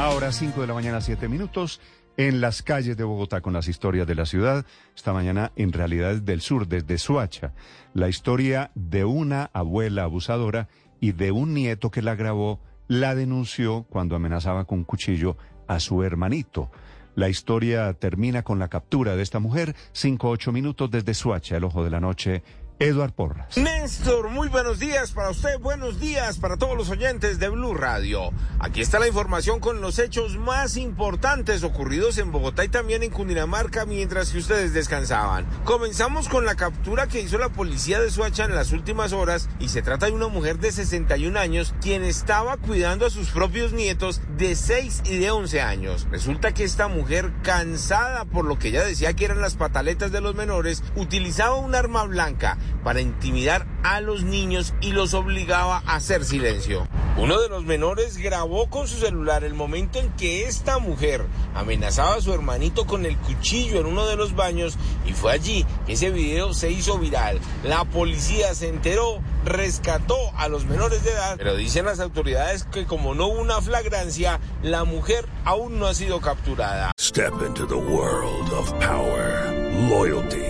Ahora 5 de la mañana, 7 minutos. En las calles de Bogotá con las historias de la ciudad. Esta mañana en realidad es del sur, desde Suacha. La historia de una abuela abusadora y de un nieto que la grabó, la denunció cuando amenazaba con cuchillo a su hermanito. La historia termina con la captura de esta mujer, 5-8 minutos desde Suacha, el ojo de la noche. Eduard Porras. Néstor, muy buenos días para usted, buenos días para todos los oyentes de Blue Radio. Aquí está la información con los hechos más importantes ocurridos en Bogotá y también en Cundinamarca mientras que ustedes descansaban. Comenzamos con la captura que hizo la policía de Suacha en las últimas horas y se trata de una mujer de 61 años quien estaba cuidando a sus propios nietos de 6 y de 11 años. Resulta que esta mujer, cansada por lo que ella decía que eran las pataletas de los menores, utilizaba un arma blanca para intimidar a los niños y los obligaba a hacer silencio. Uno de los menores grabó con su celular el momento en que esta mujer amenazaba a su hermanito con el cuchillo en uno de los baños y fue allí que ese video se hizo viral. La policía se enteró, rescató a los menores de edad, pero dicen las autoridades que como no hubo una flagrancia, la mujer aún no ha sido capturada. Step into the world of power, loyalty.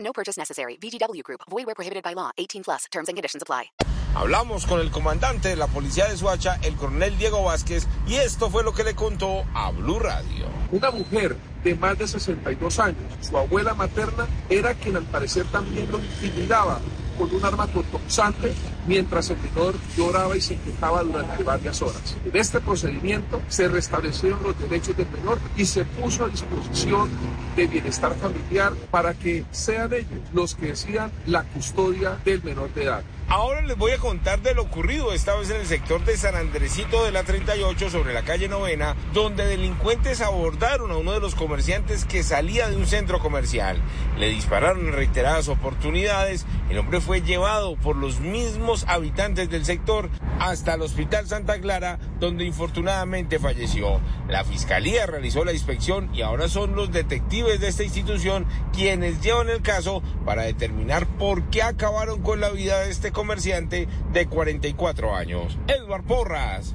No purchase necessary. VGW Group. Void where prohibited by law. 18 plus. Terms and conditions apply. Hablamos con el comandante de la policía de Suacha, el coronel Diego Vázquez, y esto fue lo que le contó a Blue Radio. Una mujer de más de 62 años, su abuela materna, era quien al parecer también lo intimidaba con un arma cortopunzante mientras el menor lloraba y se quejaba durante varias horas. En este procedimiento se restablecieron los derechos del menor y se puso a disposición de bienestar familiar para que sean ellos los que decidan la custodia del menor de edad. Ahora les voy a contar de lo ocurrido esta vez en el sector de San Andresito de la 38 sobre la calle Novena, donde delincuentes abordaron a uno de los comerciantes que salía de un centro comercial. Le dispararon en reiteradas oportunidades, el hombre fue llevado por los mismos habitantes del sector hasta el Hospital Santa Clara, donde infortunadamente falleció. La fiscalía realizó la inspección y ahora son los detectives de esta institución quienes llevan el caso para determinar por qué acabaron con la vida de este comerciante de 44 años. Edward Porras,